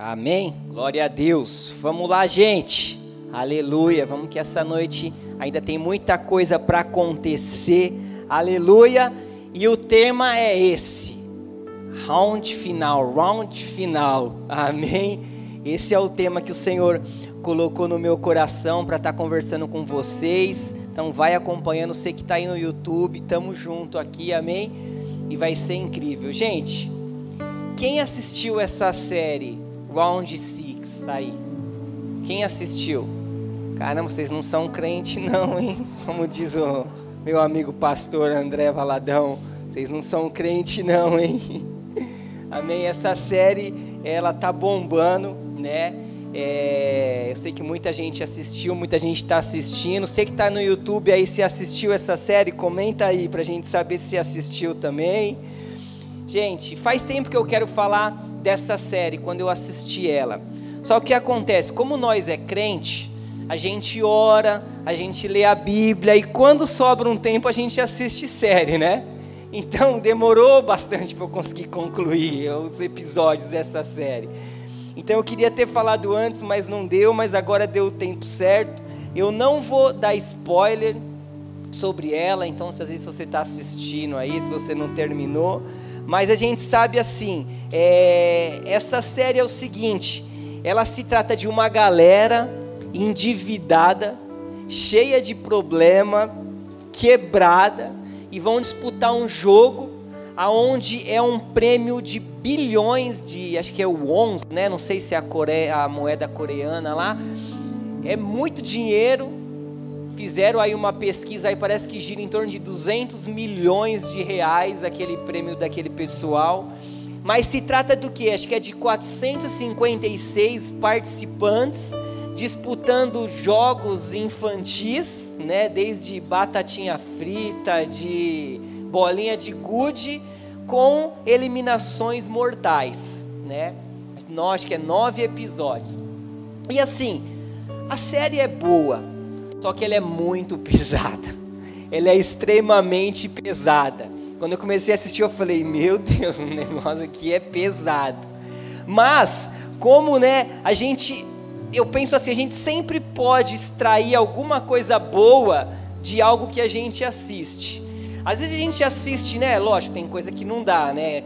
Amém? Glória a Deus. Vamos lá, gente. Aleluia. Vamos que essa noite ainda tem muita coisa para acontecer. Aleluia. E o tema é esse. Round final, round final. Amém. Esse é o tema que o Senhor colocou no meu coração para estar tá conversando com vocês. Então vai acompanhando, você que está aí no YouTube, tamo junto aqui, amém? E vai ser incrível. Gente, quem assistiu essa série Round Six aí. Quem assistiu? Caramba, vocês não são crente não, hein? Como diz o meu amigo pastor André Valadão, vocês não são crente não, hein? Amém. Essa série ela tá bombando, né? É, eu sei que muita gente assistiu, muita gente está assistindo. Você que está no YouTube aí, se assistiu essa série, comenta aí para a gente saber se assistiu também. Gente, faz tempo que eu quero falar dessa série quando eu assisti ela. Só que acontece? Como nós é crente, a gente ora, a gente lê a Bíblia e quando sobra um tempo a gente assiste série, né? Então demorou bastante para eu conseguir concluir os episódios dessa série. Então eu queria ter falado antes, mas não deu, mas agora deu o tempo certo. Eu não vou dar spoiler sobre ela, então se às vezes você está assistindo aí, se você não terminou, mas a gente sabe assim, é, essa série é o seguinte: ela se trata de uma galera endividada, cheia de problema, quebrada, e vão disputar um jogo aonde é um prêmio de bilhões de, acho que é o won, né? Não sei se é a, Coreia, a moeda coreana lá. É muito dinheiro fizeram aí uma pesquisa aí parece que gira em torno de 200 milhões de reais aquele prêmio daquele pessoal. Mas se trata do que? Acho que é de 456 participantes disputando jogos infantis, né, desde batatinha frita, de bolinha de gude, com eliminações mortais, né? Acho que é nove episódios. E assim, a série é boa, só que ela é muito pesada. Ela é extremamente pesada. Quando eu comecei a assistir, eu falei: Meu Deus, o negócio aqui é pesado. Mas, como né, a gente, eu penso assim, a gente sempre pode extrair alguma coisa boa de algo que a gente assiste. Às vezes a gente assiste, né? Lógico, tem coisa que não dá, né?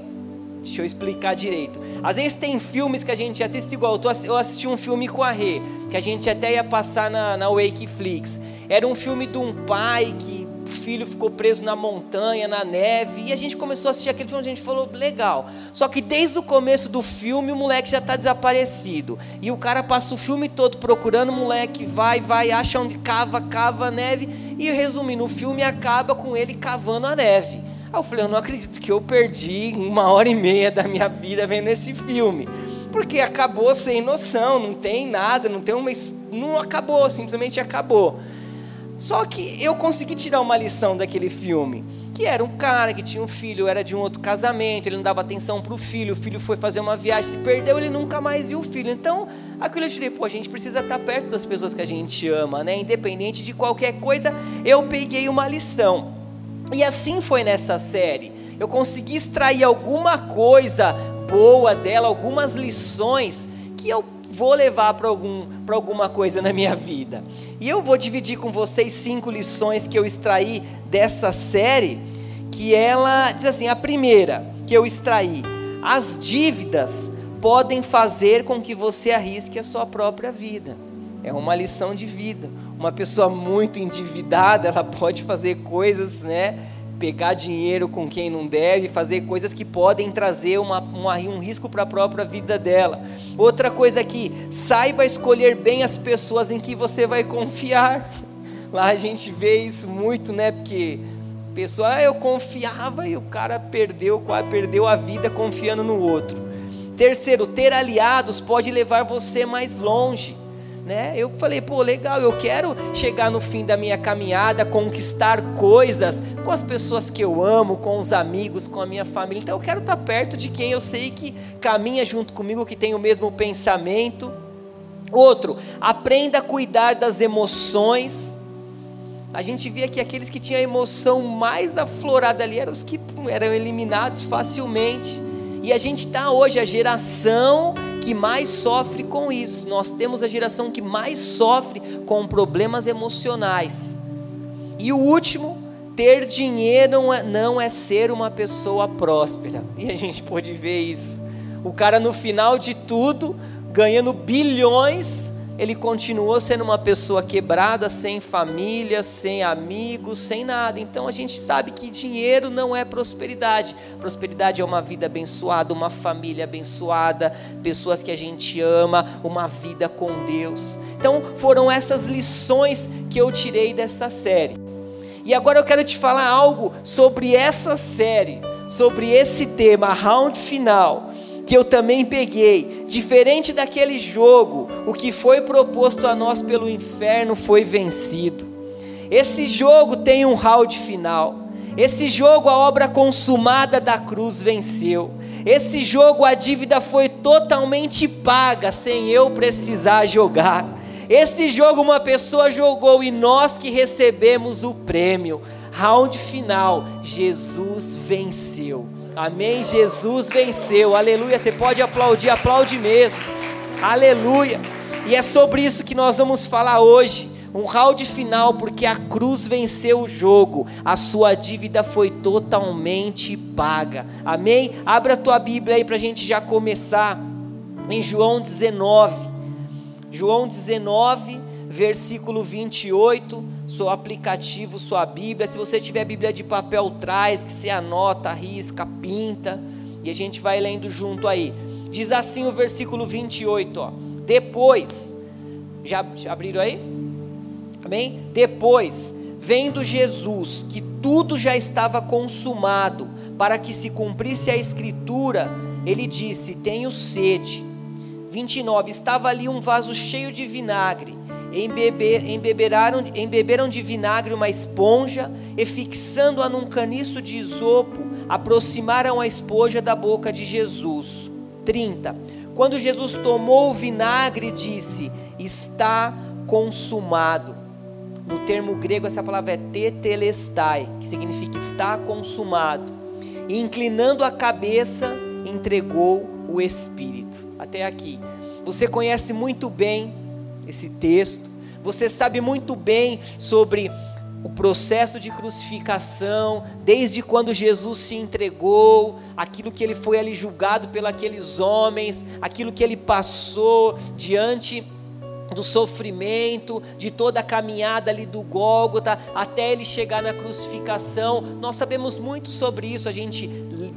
Deixa eu explicar direito. Às vezes tem filmes que a gente assiste igual. Eu assisti um filme com a Rê, que a gente até ia passar na, na Wakeflix. Era um filme de um pai que o filho ficou preso na montanha, na neve. E a gente começou a assistir aquele filme, a gente falou, legal. Só que desde o começo do filme o moleque já está desaparecido. E o cara passa o filme todo procurando o moleque, vai, vai, acha onde cava, cava a neve. E resumindo, o filme acaba com ele cavando a neve. Aí eu falei, eu não acredito que eu perdi uma hora e meia da minha vida vendo esse filme. Porque acabou sem noção, não tem nada, não tem uma. Não acabou, simplesmente acabou. Só que eu consegui tirar uma lição daquele filme. Que era um cara que tinha um filho, era de um outro casamento, ele não dava atenção para o filho, o filho foi fazer uma viagem, se perdeu, ele nunca mais viu o filho. Então, aquilo eu tirei, pô, a gente precisa estar perto das pessoas que a gente ama, né? Independente de qualquer coisa, eu peguei uma lição. E assim foi nessa série. Eu consegui extrair alguma coisa boa dela, algumas lições que eu vou levar para algum, alguma coisa na minha vida. E eu vou dividir com vocês cinco lições que eu extraí dessa série, que ela diz assim: a primeira que eu extraí, as dívidas podem fazer com que você arrisque a sua própria vida. É uma lição de vida. Uma pessoa muito endividada, ela pode fazer coisas, né? Pegar dinheiro com quem não deve, fazer coisas que podem trazer uma, uma um risco para a própria vida dela. Outra coisa aqui, saiba escolher bem as pessoas em que você vai confiar. Lá a gente vê isso muito, né? Porque pessoa, ah, eu confiava e o cara perdeu, perdeu a vida confiando no outro. Terceiro, ter aliados pode levar você mais longe né? Eu falei, pô, legal, eu quero chegar no fim da minha caminhada, conquistar coisas com as pessoas que eu amo, com os amigos, com a minha família. Então eu quero estar perto de quem eu sei que caminha junto comigo, que tem o mesmo pensamento. Outro, aprenda a cuidar das emoções. A gente via que aqueles que tinham a emoção mais aflorada ali eram os que eram eliminados facilmente. E a gente está hoje, a geração que mais sofre com isso. Nós temos a geração que mais sofre com problemas emocionais. E o último, ter dinheiro não é, não é ser uma pessoa próspera. E a gente pode ver isso. O cara no final de tudo, ganhando bilhões, ele continuou sendo uma pessoa quebrada, sem família, sem amigos, sem nada. Então a gente sabe que dinheiro não é prosperidade. Prosperidade é uma vida abençoada, uma família abençoada, pessoas que a gente ama, uma vida com Deus. Então foram essas lições que eu tirei dessa série. E agora eu quero te falar algo sobre essa série, sobre esse tema, round final que eu também peguei. Diferente daquele jogo, o que foi proposto a nós pelo inferno foi vencido. Esse jogo tem um round final. Esse jogo, a obra consumada da cruz venceu. Esse jogo, a dívida foi totalmente paga, sem eu precisar jogar. Esse jogo, uma pessoa jogou e nós que recebemos o prêmio. Round final, Jesus venceu. Amém? Jesus venceu. Aleluia. Você pode aplaudir, aplaude mesmo. Aleluia. E é sobre isso que nós vamos falar hoje. Um round final, porque a cruz venceu o jogo, a sua dívida foi totalmente paga. Amém? Abra a tua Bíblia aí para a gente já começar. Em João 19. João 19, versículo 28 seu aplicativo, sua Bíblia. Se você tiver Bíblia de papel, traz, que você anota, risca, pinta. E a gente vai lendo junto aí. Diz assim o versículo 28, ó. Depois, já, já abriram aí? Amém? Depois, vendo Jesus que tudo já estava consumado, para que se cumprisse a escritura, ele disse: Tenho sede. 29. Estava ali um vaso cheio de vinagre embeber, embeberaram, embeberam de vinagre uma esponja e, fixando-a num caniço de isopo, aproximaram a esponja da boca de Jesus. 30. Quando Jesus tomou o vinagre, disse: Está consumado. No termo grego, essa palavra é tetelestai, que significa está consumado. E inclinando a cabeça, entregou o Espírito. Até aqui. Você conhece muito bem esse texto. Você sabe muito bem sobre o processo de crucificação, desde quando Jesus se entregou, aquilo que ele foi ali julgado pelos homens, aquilo que ele passou diante do sofrimento, de toda a caminhada ali do Gólgota, até ele chegar na crucificação. Nós sabemos muito sobre isso, a gente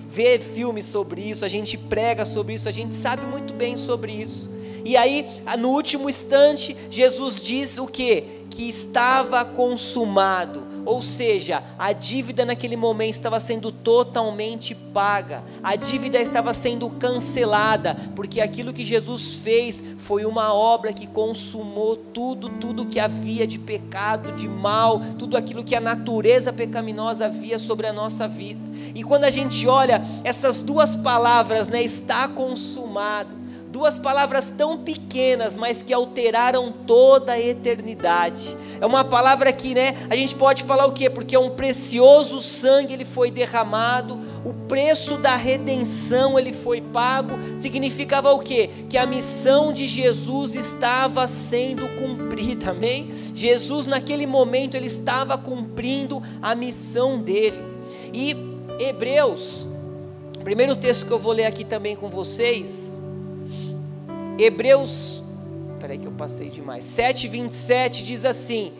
vê filmes sobre isso, a gente prega sobre isso, a gente sabe muito bem sobre isso. E aí, no último instante, Jesus diz o que? Que estava consumado. Ou seja, a dívida naquele momento estava sendo totalmente paga, a dívida estava sendo cancelada, porque aquilo que Jesus fez foi uma obra que consumou tudo, tudo que havia de pecado, de mal, tudo aquilo que a natureza pecaminosa havia sobre a nossa vida. E quando a gente olha essas duas palavras, né, está consumado, duas palavras tão pequenas, mas que alteraram toda a eternidade. É uma palavra que, né, a gente pode falar o quê? Porque é um precioso sangue ele foi derramado, o preço da redenção ele foi pago, significava o quê? Que a missão de Jesus estava sendo cumprida. Amém? Jesus naquele momento ele estava cumprindo a missão dele. E Hebreus, primeiro texto que eu vou ler aqui também com vocês, Hebreus, peraí que eu passei demais, 7,27 diz assim: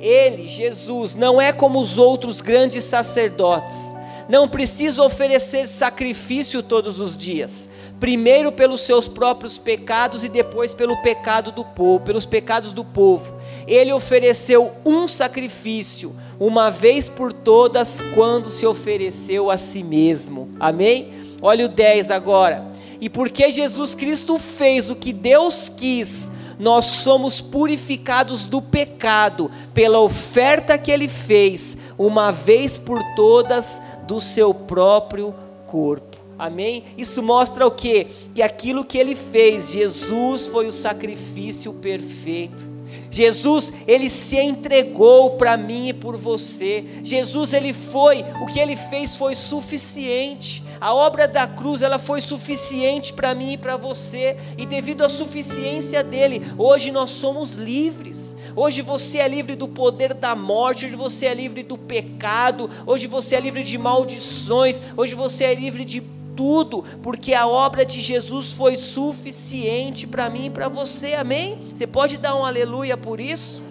Ele, Jesus, não é como os outros grandes sacerdotes, não precisa oferecer sacrifício todos os dias, primeiro pelos seus próprios pecados e depois pelo pecado do povo, pelos pecados do povo. Ele ofereceu um sacrifício, uma vez por todas, quando se ofereceu a si mesmo. Amém? Olha o 10 agora. E porque Jesus Cristo fez o que Deus quis, nós somos purificados do pecado pela oferta que ele fez, uma vez por todas, do seu próprio corpo. Amém? Isso mostra o que? Que aquilo que ele fez, Jesus foi o sacrifício perfeito. Jesus, ele se entregou para mim e por você. Jesus, ele foi, o que ele fez foi suficiente A obra da cruz, ela foi suficiente para mim e para você, e devido à suficiência dele, hoje nós somos livres. Hoje você é livre do poder da morte, hoje você é livre do pecado, hoje você é livre de maldições, hoje você é livre de tudo, porque a obra de Jesus foi suficiente para mim e para você, amém? Você pode dar um aleluia por isso?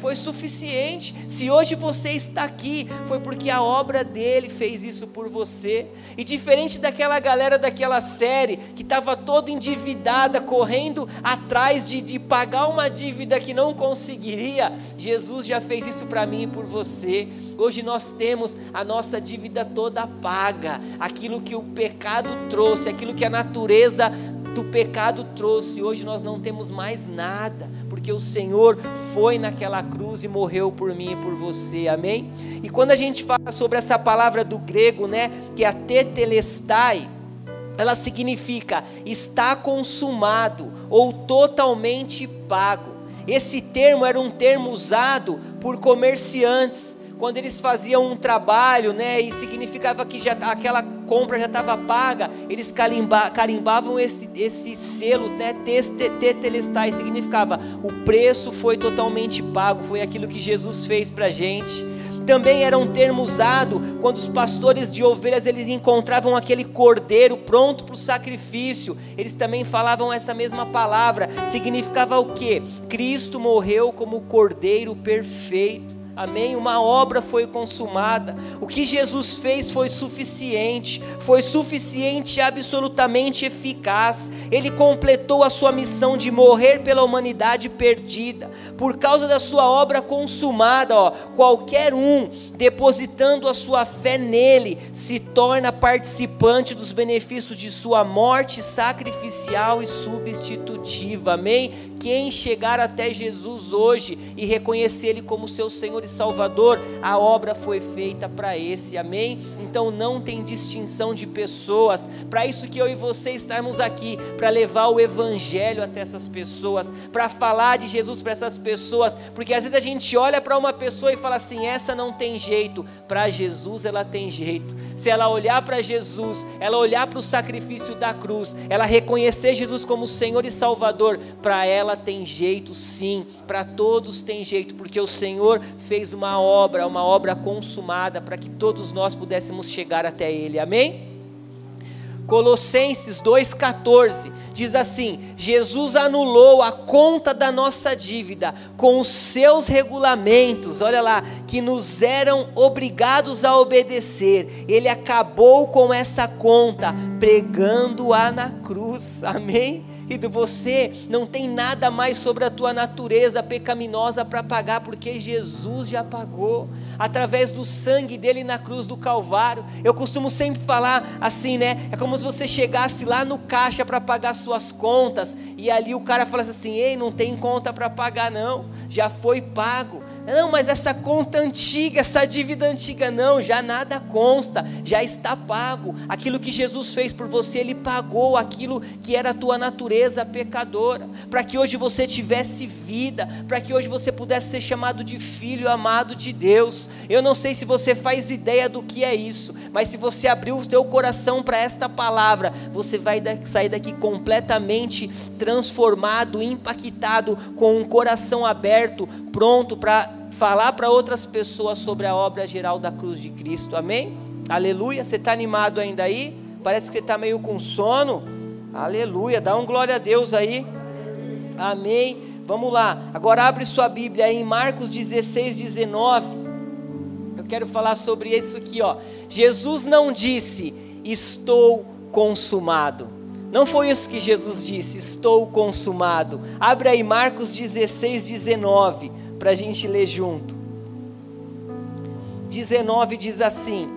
Foi suficiente. Se hoje você está aqui, foi porque a obra dele fez isso por você. E diferente daquela galera daquela série que estava toda endividada, correndo atrás de, de pagar uma dívida que não conseguiria, Jesus já fez isso para mim e por você. Hoje nós temos a nossa dívida toda paga, aquilo que o pecado trouxe, aquilo que a natureza do pecado trouxe. Hoje nós não temos mais nada, porque o Senhor foi naquela cruz e morreu por mim e por você. Amém? E quando a gente fala sobre essa palavra do grego, né, que é a tetelestai, ela significa está consumado ou totalmente pago. Esse termo era um termo usado por comerciantes quando eles faziam um trabalho, né, e significava que já aquela compra já estava paga, eles carimba, carimbavam esse, esse selo, né, tetelestai, significava o preço foi totalmente pago, foi aquilo que Jesus fez para gente. Também era um termo usado quando os pastores de ovelhas eles encontravam aquele cordeiro pronto para o sacrifício. Eles também falavam essa mesma palavra. Significava o que? Cristo morreu como o cordeiro perfeito. Amém? Uma obra foi consumada. O que Jesus fez foi suficiente, foi suficiente e absolutamente eficaz. Ele completou a sua missão de morrer pela humanidade perdida. Por causa da sua obra consumada, ó, qualquer um depositando a sua fé nele se torna participante dos benefícios de sua morte sacrificial e substitutiva. Amém? Quem chegar até Jesus hoje e reconhecer Ele como seu Senhor e Salvador, a obra foi feita para esse, amém? Então não tem distinção de pessoas, para isso que eu e você estarmos aqui, para levar o Evangelho até essas pessoas, para falar de Jesus para essas pessoas, porque às vezes a gente olha para uma pessoa e fala assim: essa não tem jeito, para Jesus ela tem jeito. Se ela olhar para Jesus, ela olhar para o sacrifício da cruz, ela reconhecer Jesus como Senhor e Salvador, para ela ela tem jeito sim, para todos tem jeito, porque o Senhor fez uma obra, uma obra consumada para que todos nós pudéssemos chegar até Ele, amém? Colossenses 2,14 diz assim: Jesus anulou a conta da nossa dívida com os seus regulamentos, olha lá, que nos eram obrigados a obedecer. Ele acabou com essa conta, pregando-a na cruz, amém? E de você não tem nada mais sobre a tua natureza pecaminosa para pagar, porque Jesus já pagou através do sangue dele na cruz do Calvário. Eu costumo sempre falar assim, né? É como se você chegasse lá no caixa para pagar suas contas e ali o cara falasse assim: "Ei, não tem conta para pagar não, já foi pago". Não, mas essa conta antiga, essa dívida antiga, não, já nada consta, já está pago. Aquilo que Jesus fez por você, Ele pagou aquilo que era a tua natureza pecadora, para que hoje você tivesse vida, para que hoje você pudesse ser chamado de filho amado de Deus. Eu não sei se você faz ideia do que é isso, mas se você abrir o teu coração para esta palavra, você vai sair daqui completamente transformado, impactado, com um coração aberto, pronto para falar para outras pessoas sobre a obra geral da cruz de Cristo. Amém? Aleluia. Você está animado ainda aí? Parece que você está meio com sono. Aleluia. Dá um glória a Deus aí. Amém. Vamos lá. Agora abre sua Bíblia aí em Marcos 16, 19 quero falar sobre isso aqui, ó. Jesus não disse, estou consumado. Não foi isso que Jesus disse, estou consumado. Abre aí Marcos 16, 19, para a gente ler junto. 19 diz assim: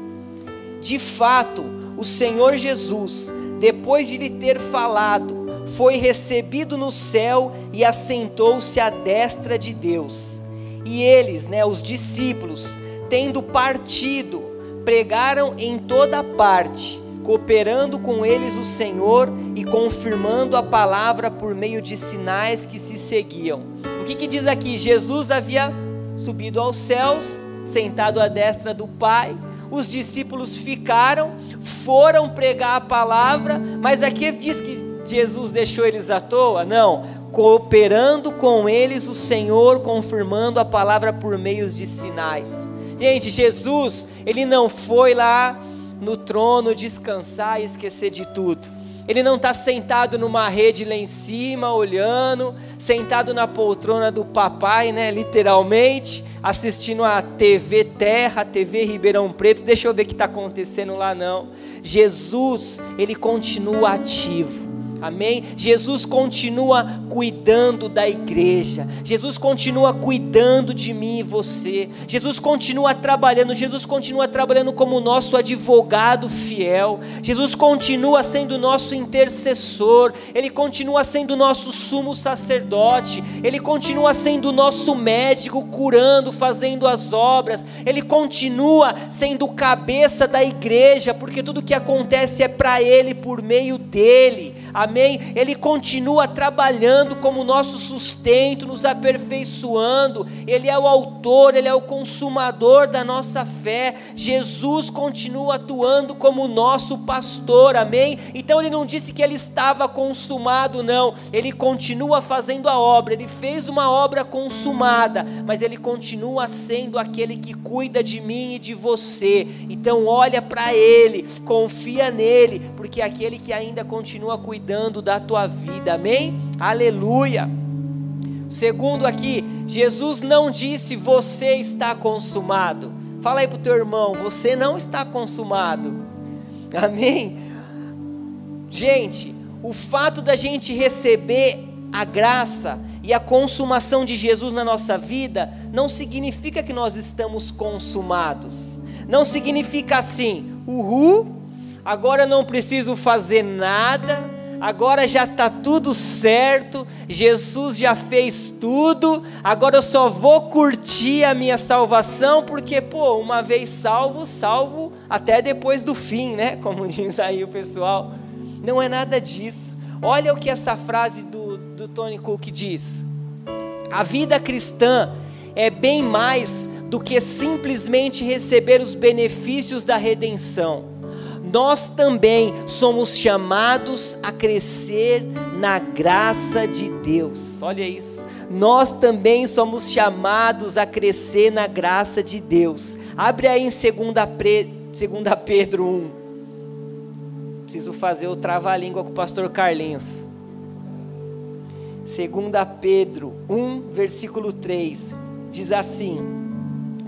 De fato, o Senhor Jesus, depois de lhe ter falado, foi recebido no céu e assentou-se à destra de Deus. E eles, né, os discípulos, tendo partido, pregaram em toda parte, cooperando com eles o Senhor e confirmando a palavra por meio de sinais que se seguiam. O que, que diz aqui? Jesus havia subido aos céus, sentado à destra do Pai, os discípulos ficaram, foram pregar a palavra, mas aqui diz que Jesus deixou eles à toa? Não, cooperando com eles o Senhor, confirmando a palavra por meios de sinais. Gente, Jesus, ele não foi lá no trono descansar e esquecer de tudo. Ele não está sentado numa rede lá em cima, olhando, sentado na poltrona do papai, né? Literalmente, assistindo a TV Terra, TV Ribeirão Preto. Deixa eu ver o que está acontecendo lá, não. Jesus, ele continua ativo. Amém? Jesus continua cuidando da igreja. Jesus continua cuidando de mim e você. Jesus continua trabalhando. Jesus continua trabalhando como nosso advogado fiel. Jesus continua sendo nosso intercessor. Ele continua sendo nosso sumo sacerdote. Ele continua sendo nosso médico, curando, fazendo as obras. Ele continua sendo cabeça da igreja, porque tudo que acontece é para Ele, por meio dele amém? Ele continua trabalhando como nosso sustento, nos aperfeiçoando, Ele é o autor, Ele é o consumador da nossa fé, Jesus continua atuando como nosso pastor, amém? Então Ele não disse que Ele estava consumado, não, Ele continua fazendo a obra, Ele fez uma obra consumada, mas Ele continua sendo aquele que cuida de mim e de você, então olha para Ele, confia nele, porque é aquele que ainda continua cuidando cuidando da tua vida, amém? Aleluia. Segundo aqui, Jesus não disse você está consumado. Fala aí para o teu irmão, você não está consumado. Amém? Gente, o fato da gente receber a graça e a consumação de Jesus na nossa vida não significa que nós estamos consumados. Não significa assim, uhul, agora não preciso fazer nada, agora já está tudo certo, Jesus já fez tudo, agora eu só vou curtir a minha salvação, porque, pô, uma vez salvo, salvo até depois do fim, né? Como diz aí o pessoal. Não é nada disso. Olha o que essa frase do, do Tony Cook diz: a vida cristã é bem mais do que simplesmente receber os benefícios da redenção nós também somos chamados a crescer na graça de Deus. Olha isso. Nós também somos chamados a crescer na graça de Deus. Abre aí em 2 Pedro 1. Preciso fazer o trava-língua com o pastor Carlinhos. 2 Pedro 1, versículo 3, diz assim: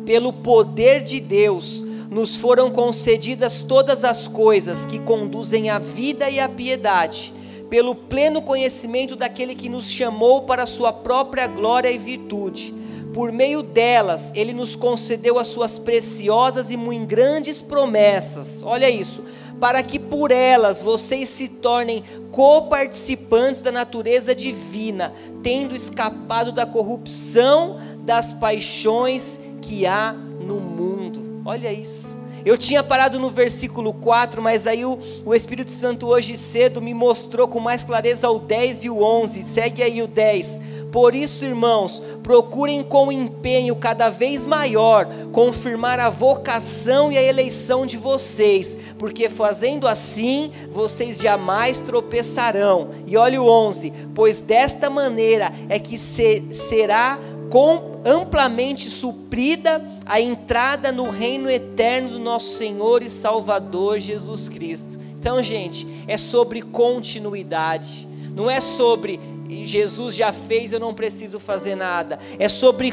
Pelo poder de Deus, nos foram concedidas todas as coisas que conduzem à vida e à piedade, pelo pleno conhecimento daquele que nos chamou para sua própria glória e virtude. Por meio delas, ele nos concedeu as suas preciosas e muito grandes promessas. Olha isso, para que por elas vocês se tornem coparticipantes da natureza divina, tendo escapado da corrupção das paixões que há no mundo. Olha isso. Eu tinha parado no versículo 4, mas aí o, o, Espírito Santo hoje cedo me mostrou com mais clareza o 10 e o 11. Segue aí o 10. Por isso, irmãos, procurem com empenho cada vez maior confirmar a vocação e a eleição de vocês, porque fazendo assim, vocês jamais tropeçarão. E olha o 11: pois desta maneira é que se, será com, amplamente suprida a entrada no reino eterno do nosso Senhor e Salvador Jesus Cristo. Então, gente, é sobre continuidade, não é sobre Jesus já fez, eu não preciso fazer nada. É sobre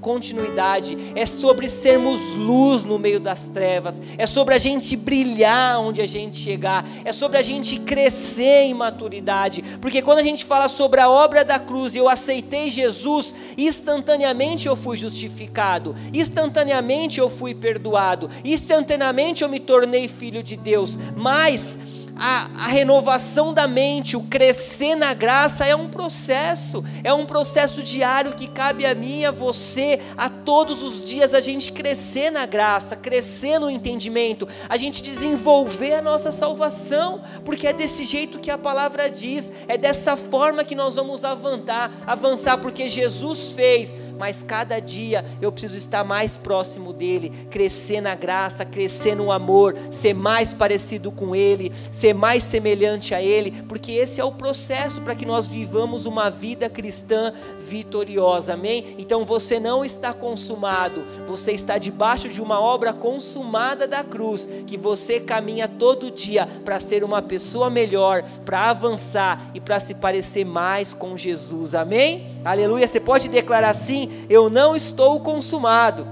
continuidade, é sobre sermos luz no meio das trevas, é sobre a gente brilhar onde a gente chegar, é sobre a gente crescer em maturidade. Porque quando a gente fala sobre a obra da cruz e eu aceitei Jesus, instantaneamente eu fui justificado, instantaneamente eu fui perdoado, instantaneamente eu me tornei filho de Deus. Mas a, a, renovação da mente, o crescer na graça é um processo, é um processo diário que cabe a mim, a você, a todos os dias a gente crescer na graça, crescer no entendimento, a gente desenvolver a nossa salvação, porque é desse jeito que a palavra diz, é dessa forma que nós vamos avançar, avançar porque Jesus fez mas cada dia eu preciso estar mais próximo dele, crescer na graça, crescer no amor, ser mais parecido com ele, ser mais semelhante a ele, porque esse é o processo para que nós vivamos uma vida cristã vitoriosa. Amém? Então você não está consumado, você está debaixo de uma obra consumada da cruz, que você caminha todo dia para ser uma pessoa melhor, para avançar e para se parecer mais com Jesus. Amém? Aleluia. Você pode declarar assim: Eu não estou consumado,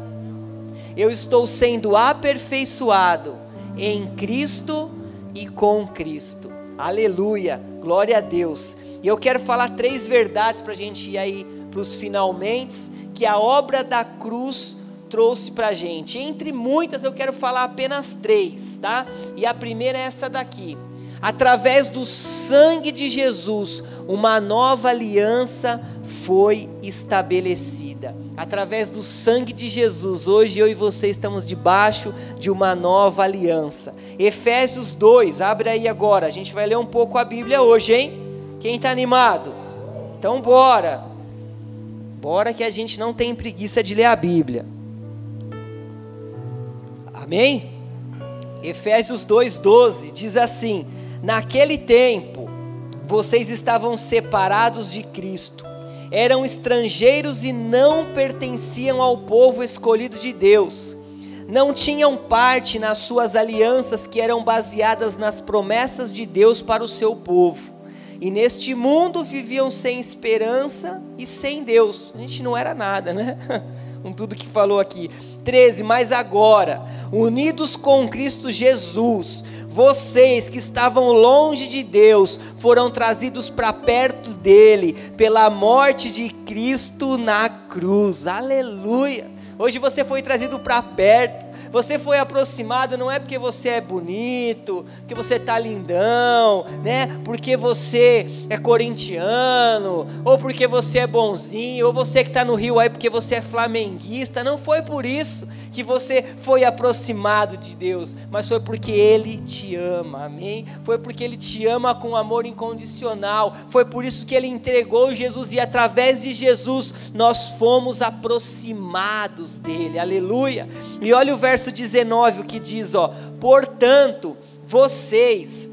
eu estou sendo aperfeiçoado em Cristo e com Cristo. Aleluia. Glória a Deus. E eu quero falar três verdades para a gente ir aí para os finalmente, que a obra da cruz trouxe para a gente. Entre muitas, eu quero falar apenas três, tá? E a primeira é essa daqui. Através do sangue de Jesus, uma nova aliança foi estabelecida. Através do sangue de Jesus, hoje eu e você estamos debaixo de uma nova aliança. Efésios 2, abre aí agora. A gente vai ler um pouco a Bíblia hoje, hein? Quem está animado? Então bora. Bora que a gente não tem preguiça de ler a Bíblia. Amém? Efésios 2:12 diz assim: Naquele tempo, vocês estavam separados de Cristo, eram estrangeiros e não pertenciam ao povo escolhido de Deus, não tinham parte nas suas alianças que eram baseadas nas promessas de Deus para o seu povo. E neste mundo viviam sem esperança e sem Deus. A gente não era nada, né? Com tudo que falou aqui. 13. Mas agora, unidos com Cristo Jesus, vocês que estavam longe de Deus foram trazidos para perto dele pela morte de Cristo na cruz. Aleluia! Hoje você foi trazido para perto. Você foi aproximado não é porque você é bonito, porque você tá lindão, né? Porque você é corintiano, ou porque você é bonzinho, ou você que está no Rio aí porque você é flamenguista. Não foi por isso que você foi aproximado de Deus, mas foi porque Ele te ama, amém? Foi porque Ele te ama com amor incondicional, foi por isso que Ele entregou Jesus e através de Jesus nós fomos aproximados dEle, aleluia. E olha o verso 19 o que diz, ó: portanto, vocês,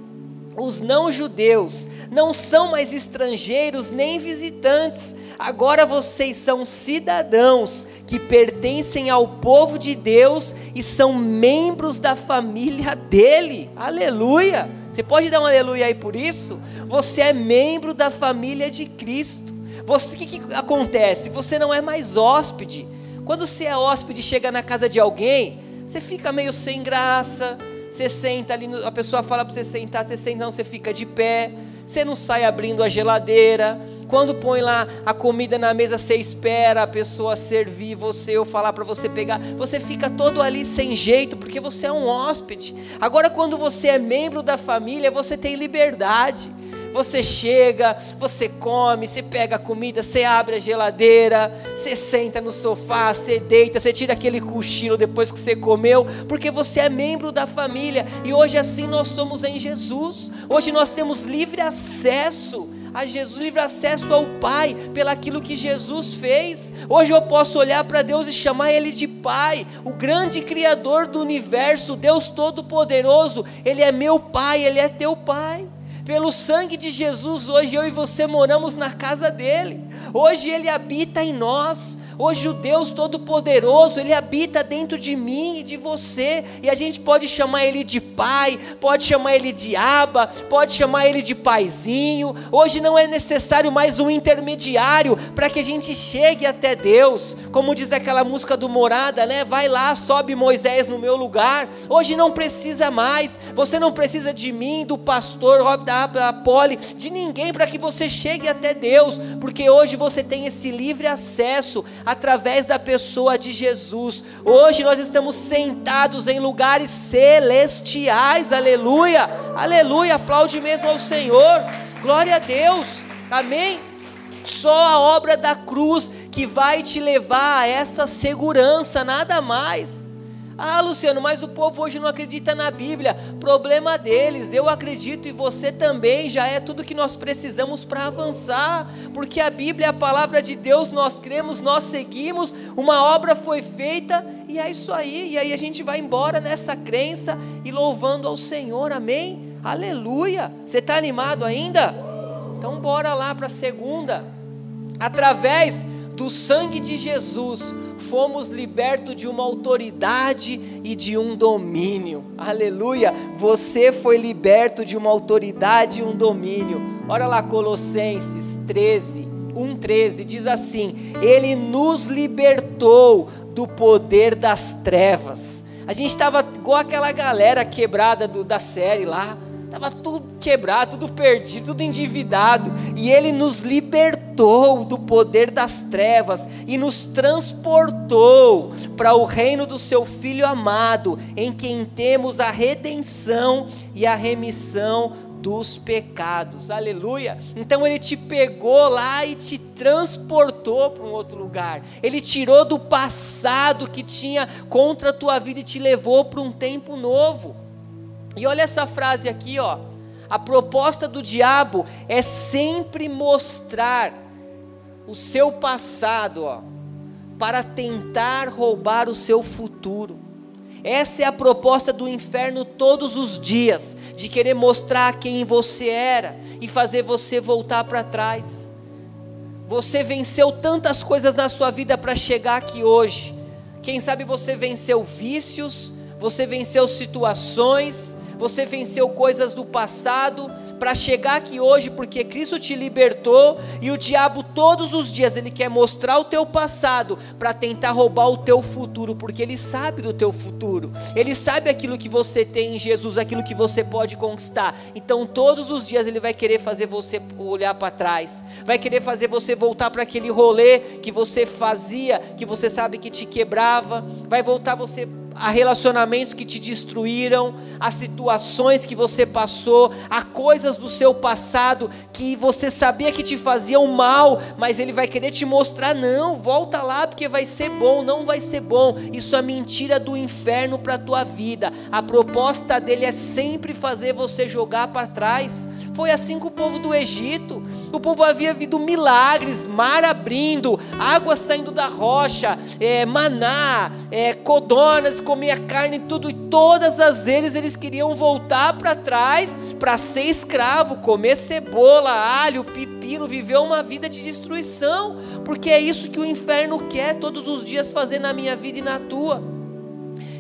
os não-judeus, não são mais estrangeiros nem visitantes, agora vocês são cidadãos que pertencem ao povo de Deus e são membros da família dele. Aleluia! Você pode dar um aleluia aí por isso? Você é membro da família de Cristo. O que, que acontece? Você não é mais hóspede. Quando você é hóspede e chega na casa de alguém, você fica meio sem graça. Você senta ali, a pessoa fala para você sentar, você senta, não, você fica de pé. Você não sai abrindo a geladeira quando põe lá a comida na mesa, você espera a pessoa servir você ou falar para você pegar. Você fica todo ali sem jeito, porque você é um hóspede. Agora, quando você é membro da família, você tem liberdade. Você chega, você come, você pega a comida, você abre a geladeira, você senta no sofá, você deita, você tira aquele cochilo depois que você comeu, porque você é membro da família. E hoje assim nós somos em Jesus. Hoje nós temos livre acesso a Jesus, livre acesso ao Pai, pelaquilo que Jesus fez. Hoje eu posso olhar para Deus e chamar Ele de Pai, o grande Criador do universo, Deus Todo-Poderoso. Ele é meu Pai, Ele é teu Pai. Pelo sangue de Jesus, hoje eu e você moramos na casa dele. Hoje ele habita em nós. Hoje o Deus Todo-Poderoso, Ele habita dentro de mim e de você, e a gente pode chamar Ele de Pai, pode chamar Ele de Aba, pode chamar Ele de Paizinho. Hoje não é necessário mais um intermediário para que a gente chegue até Deus, como diz aquela música do Morada, né? Vai lá, sobe Moisés no meu lugar. Hoje não precisa mais, você não precisa de mim, do pastor, da, Poli, de ninguém para que você chegue até Deus, porque hoje você tem esse livre acesso através da pessoa de Jesus. Hoje nós estamos sentados em lugares celestiais, aleluia, aleluia, aplaude mesmo ao Senhor, glória a Deus, amém. Só a obra da cruz que vai te levar a essa segurança, nada mais. Ah, Luciano, mas o povo hoje não acredita na Bíblia. Problema deles. Eu acredito e você também. Já é tudo que nós precisamos para avançar. Porque a Bíblia é a palavra de Deus. Nós cremos, nós seguimos. Uma obra foi feita e é isso aí. E aí a gente vai embora nessa crença e louvando ao Senhor. Amém? Aleluia. Você está animado ainda? Então bora lá para a segunda. Através do sangue de Jesus fomos libertos de uma autoridade e de um domínio. Aleluia! Você foi liberto de uma autoridade e um domínio. Olha lá Colossenses 13, 1:13 diz assim: Ele nos libertou do poder das trevas. A gente estava igual aquela galera quebrada do, da série lá Estava tudo quebrado, tudo perdido, tudo endividado. E Ele nos libertou do poder das trevas e nos transportou para o reino do Seu Filho amado, em quem temos a redenção e a remissão dos pecados. Aleluia. Então ele te pegou lá e te transportou para um outro lugar. Ele tirou do passado que tinha contra a tua vida e te levou para um tempo novo. E olha essa frase aqui, ó. A proposta do diabo é sempre mostrar o seu passado, ó, para tentar roubar o seu futuro. Essa é a proposta do inferno todos os dias, de querer mostrar quem você era e fazer você voltar para trás. Você venceu tantas coisas na sua vida para chegar aqui hoje. Quem sabe você venceu vícios, você venceu situações, você venceu coisas do passado para chegar aqui hoje, porque Cristo te libertou e o diabo todos os dias ele quer mostrar o teu passado para tentar roubar o teu futuro, porque ele sabe do teu futuro. Ele sabe aquilo que você tem em Jesus, aquilo que você pode conquistar. Então todos os dias ele vai querer fazer você olhar para trás. Vai querer fazer você voltar para aquele rolê que você fazia, que você sabe que te quebrava. Vai voltar você a relacionamentos que te destruíram, a situações que você passou, a coisas do seu passado que você sabia que te faziam mal, mas ele vai querer te mostrar: não, volta lá porque vai ser bom, não vai ser bom. Isso é mentira do inferno para a tua vida. A proposta dele é sempre fazer você jogar para trás. Foi assim com o povo do Egito. O povo havia visto milagres, mar abrindo, água saindo da rocha, é, maná, é, codornas, comia carne, tudo. E todas as vezes eles queriam voltar para trás para ser escravo, comer cebola, alho, pepino, viver uma vida de destruição. Porque é isso que o inferno quer todos os dias fazer na minha vida e na tua.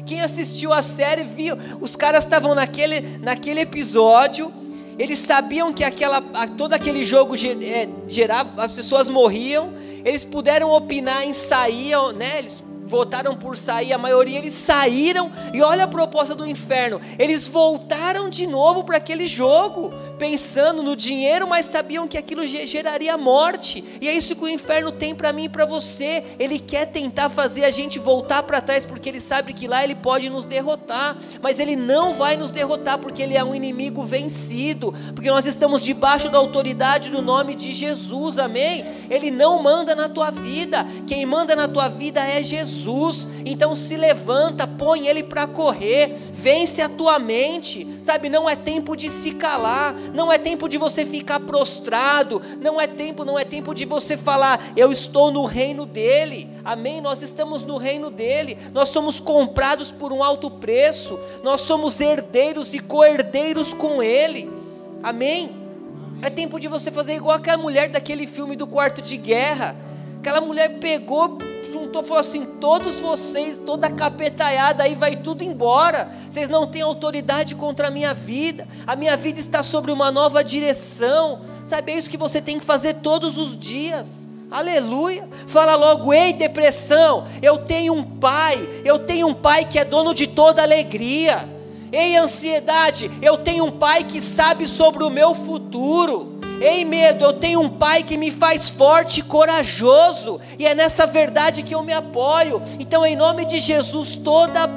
Quem assistiu a série viu, os caras estavam naquele, naquele episódio eles sabiam que aquela, todo aquele jogo é, gerava, as pessoas morriam. Eles puderam opinar em sair, né? Eles votaram por sair, a maioria eles saíram, e olha a proposta do inferno, eles voltaram de novo para aquele jogo, pensando no dinheiro, mas sabiam que aquilo geraria morte, e é isso que o inferno tem para mim e para você, ele quer tentar fazer a gente voltar para trás, porque ele sabe que lá ele pode nos derrotar, mas ele não vai nos derrotar, porque ele é um inimigo vencido, porque nós estamos debaixo da autoridade do nome de Jesus, amém? Ele não manda na tua vida, quem manda na tua vida é Jesus. Jesus. Então se levanta, põe ele para correr, vence a tua mente, sabe? Não é tempo de se calar, não é tempo de você ficar prostrado, não é tempo, não é tempo de você falar, eu estou no reino dele. Amém? Nós estamos no reino dele. Nós somos comprados por um alto preço. Nós somos herdeiros e co-herdeiros com ele. Amém? É tempo de você fazer igual aquela mulher daquele filme do quarto de guerra. Aquela mulher pegou, juntou, falou assim: todos vocês, toda a capetaiada aí vai tudo embora. Vocês não têm autoridade contra a minha vida. A minha vida está sobre uma nova direção. Sabe, é isso que você tem que fazer todos os dias. Aleluia. Fala logo, ei depressão, eu tenho um pai, eu tenho um pai que é dono de toda alegria. Ei ansiedade, eu tenho um pai que sabe sobre o meu futuro. Ei, medo, eu tenho um pai que me faz forte e corajoso, e é nessa verdade que eu me apoio. Então, em nome de Jesus, toda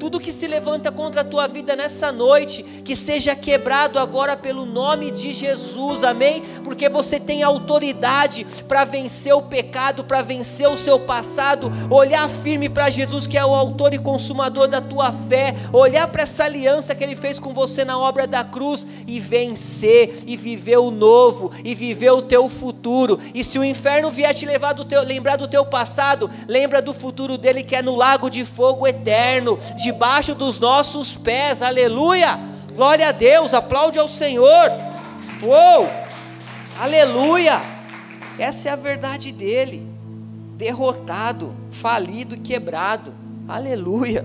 tudo que se levanta contra a tua vida nessa noite, que seja quebrado agora pelo nome de Jesus, amém? Porque você tem autoridade para vencer o pecado, para vencer o seu passado, olhar firme para Jesus, que é o autor e consumador da tua fé, olhar para essa aliança que ele fez com você na obra da cruz e vencer, e viver o novo, e viver o teu futuro. E se o inferno vier te levar do teu, lembrar do teu passado, lembra do futuro dele que é no lago de fogo eterno, de debaixo dos nossos pés, aleluia, glória a Deus, aplaude ao Senhor, uou, aleluia, essa é a verdade dele, derrotado, falido e quebrado, aleluia,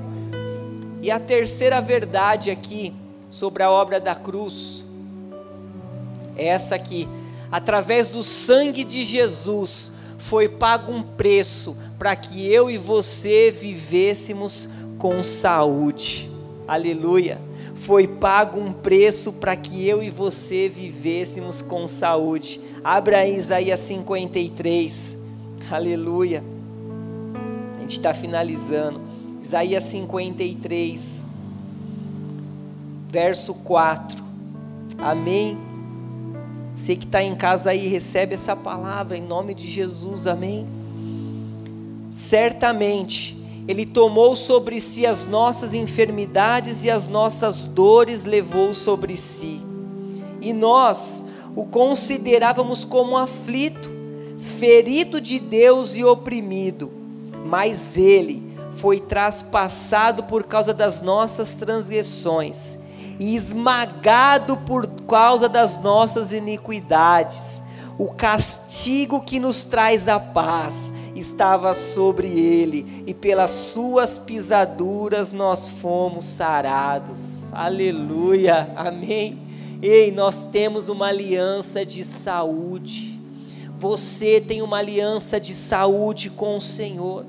e a terceira verdade aqui, sobre a obra da cruz, é essa aqui, através do sangue de Jesus, foi pago um preço para que eu e você vivêssemos com saúde. Aleluia. Foi pago um preço para que eu e você vivêssemos com saúde. Abra aí Isaías 53. Aleluia. A gente está finalizando. Isaías 53, verso 4. Amém. Você que está em casa aí, recebe essa palavra em nome de Jesus. Amém. Certamente ele tomou sobre si as nossas enfermidades e as nossas dores levou sobre si. E nós o considerávamos como aflito, ferido de Deus e oprimido, mas ele foi traspassado por causa das nossas transgressões e esmagado por causa das nossas iniquidades. O castigo que nos traz a paz estava sobre ele, e pelas suas pisaduras nós fomos sarados. Aleluia, amém. Ei, nós temos uma aliança de saúde. Você tem uma aliança de saúde com o Senhor.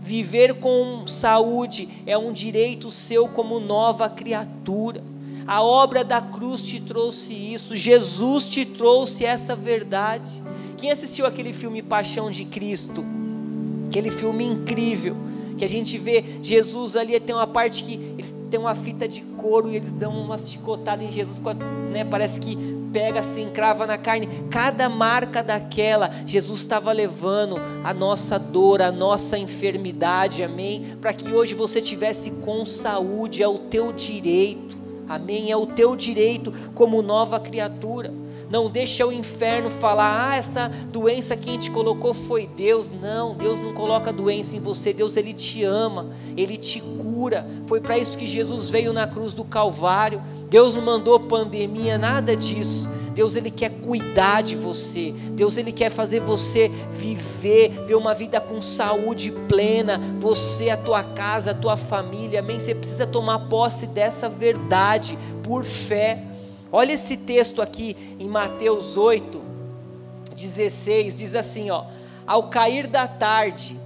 Viver com saúde é um direito seu como nova criatura. A obra da cruz te trouxe isso, Jesus te trouxe essa verdade. Quem assistiu aquele filme Paixão de Cristo? Aquele filme incrível que a gente vê Jesus ali, tem uma parte que eles têm uma fita de couro e eles dão uma chicotada em Jesus, né, parece que pega assim, crava na carne. Cada marca daquela, Jesus estava levando a nossa dor, a nossa enfermidade, amém? Para que hoje você tivesse com saúde, é o teu direito, amém? É o teu direito como nova criatura. Não deixa o inferno falar: "Ah, essa doença quem te colocou foi Deus". Não, Deus não coloca doença em você. Deus ele te ama, ele te cura. Foi para isso que Jesus veio na cruz do Calvário. Deus não mandou pandemia, nada disso. Deus ele quer cuidar de você. Deus ele quer fazer você viver, ver uma vida com saúde plena. Você, a tua casa, a tua família. Amém. Você precisa tomar posse dessa verdade por fé. Olha esse texto aqui em Mateus 8, 16, diz assim, ó: Ao cair da tarde,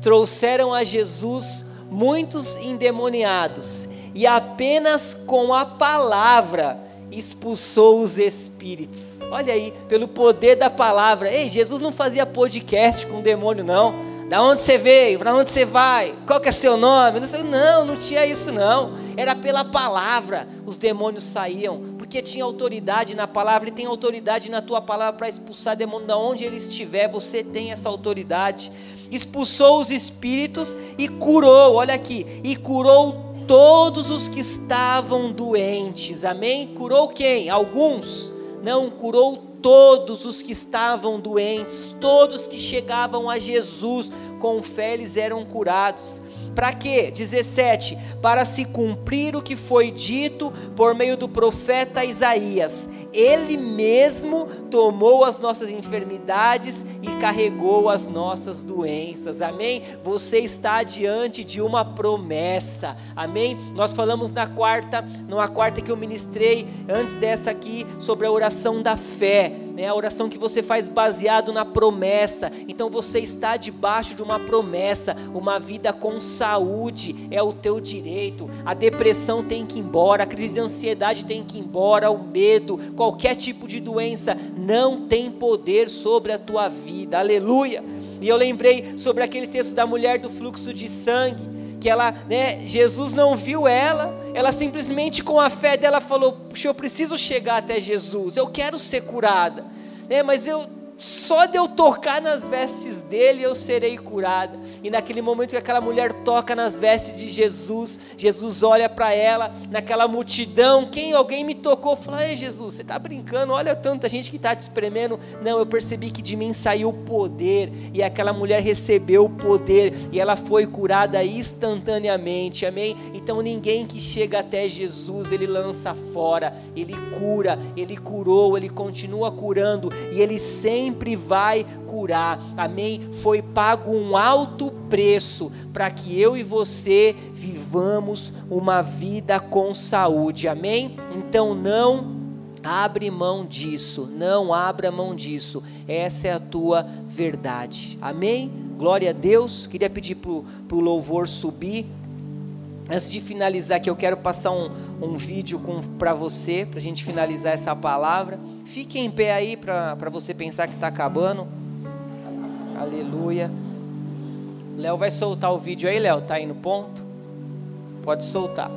trouxeram a Jesus muitos endemoniados, e apenas com a palavra expulsou os espíritos. Olha aí, pelo poder da palavra. Ei, Jesus não fazia podcast com demônio não. Da onde você veio? Para onde você vai? Qual que é seu nome? Não, não tinha isso não. Era pela palavra. Os demônios saíam, porque tinha autoridade na palavra e tem autoridade na tua palavra para expulsar demônio da onde ele estiver. Você tem essa autoridade. Expulsou os espíritos e curou. Olha aqui, e curou todos os que estavam doentes. Amém? Curou quem? Alguns? Não, curou todos os que estavam doentes, todos que chegavam a Jesus com fé, eles eram curados. Para quê? 17. Para se cumprir o que foi dito por meio do profeta Isaías. Ele mesmo tomou as nossas enfermidades e carregou as nossas doenças. Amém? Você está diante de uma promessa. Amém? Nós falamos na quarta, numa quarta que eu ministrei antes dessa aqui sobre a oração da fé, né? A oração que você faz baseado na promessa. Então você está debaixo de uma promessa, uma vida com saúde é o teu direito. A depressão tem que ir embora, a crise de ansiedade tem que ir embora, o medo, qualquer tipo de doença não tem poder sobre a tua vida. Aleluia. E eu lembrei sobre aquele texto da mulher do fluxo de sangue que ela, né, Jesus não viu ela, ela simplesmente com a fé dela falou: Puxa, eu preciso chegar até Jesus, eu quero ser curada, né, mas eu só de eu tocar nas vestes dele eu serei curada. E naquele momento que aquela mulher toca nas vestes de Jesus, Jesus olha para ela, naquela multidão, quem alguém me tocou, fala: "Ei, Jesus, você está brincando? Olha tanta gente que está te espremendo". Não, eu percebi que de mim saiu o poder, e aquela mulher recebeu o poder e ela foi curada instantaneamente. Amém? Então ninguém que chega até Jesus, ele lança fora, ele cura, ele curou, ele continua curando e ele sempre sempre vai curar. Amém? Foi pago um alto preço para que eu e você vivamos uma vida com saúde. Amém? Então não abre mão disso, não abra mão disso. Essa é a tua verdade. Amém? Glória a Deus. Queria pedir para o louvor subir. Antes de finalizar aqui, eu quero passar um, um vídeo para você, para a gente finalizar essa palavra. Fique em pé aí para você pensar que está acabando. Aleluia. Léo vai soltar o vídeo aí, Léo. Tá aí no ponto? Pode soltar.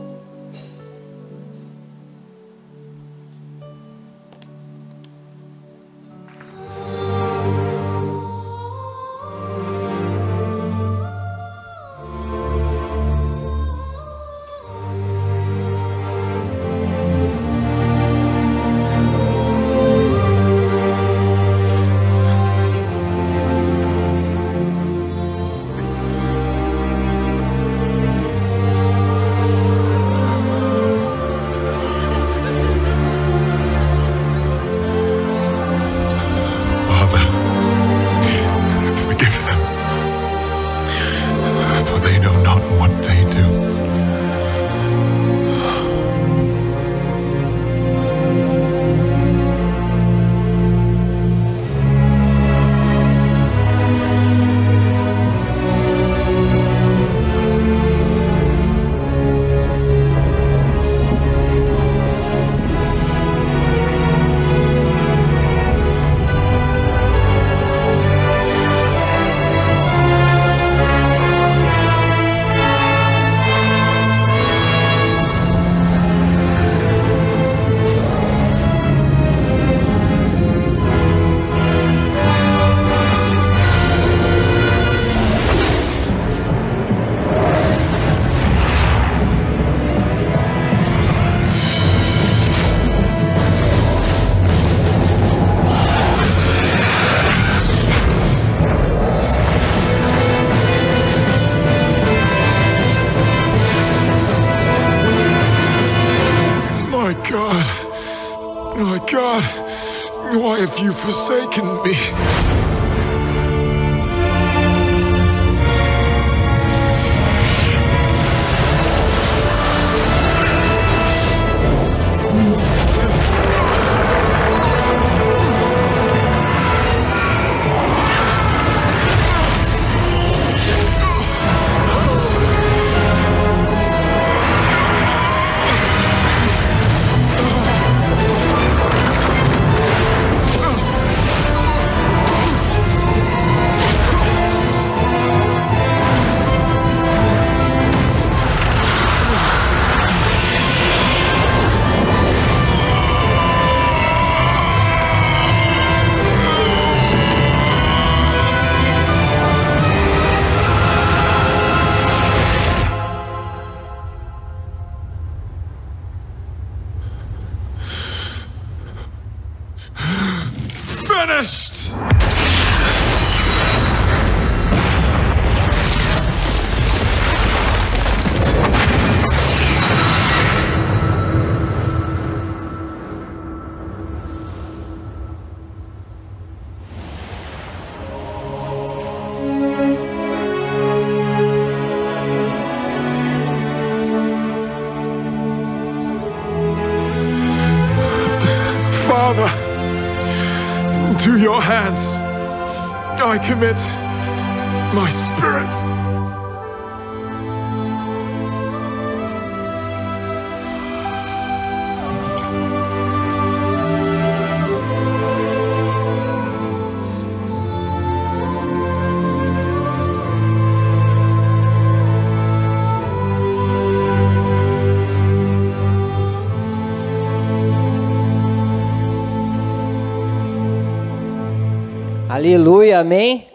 Aleluia, amém?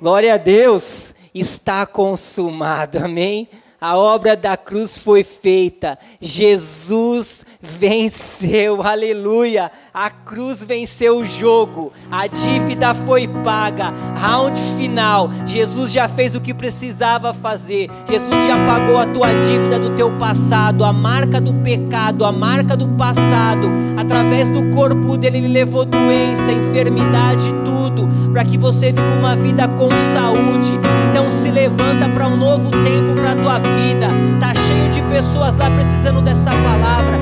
Glória a Deus, está consumado, amém? A obra da cruz foi feita, Jesus venceu, aleluia. A cruz venceu o jogo, a dívida foi paga, round final. Jesus já fez o que precisava fazer. Jesus já pagou a tua dívida do teu passado, a marca do pecado, a marca do passado. Através do corpo dele, ele levou doença, enfermidade, tudo, para que você viva uma vida com saúde. Então se levanta para um novo tempo para a tua vida. Tá cheio de pessoas lá precisando dessa palavra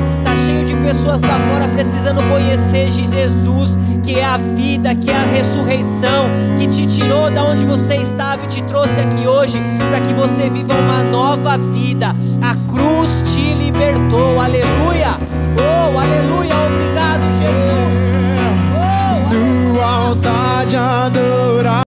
cheio de pessoas lá fora precisando conhecer Jesus, que é a vida, que é a ressurreição, que te tirou da onde você estava e te trouxe aqui hoje para que você viva uma nova vida. A cruz te libertou. Aleluia! Oh, aleluia! Obrigado, Jesus. Oh, aleluia. Do altar de adorar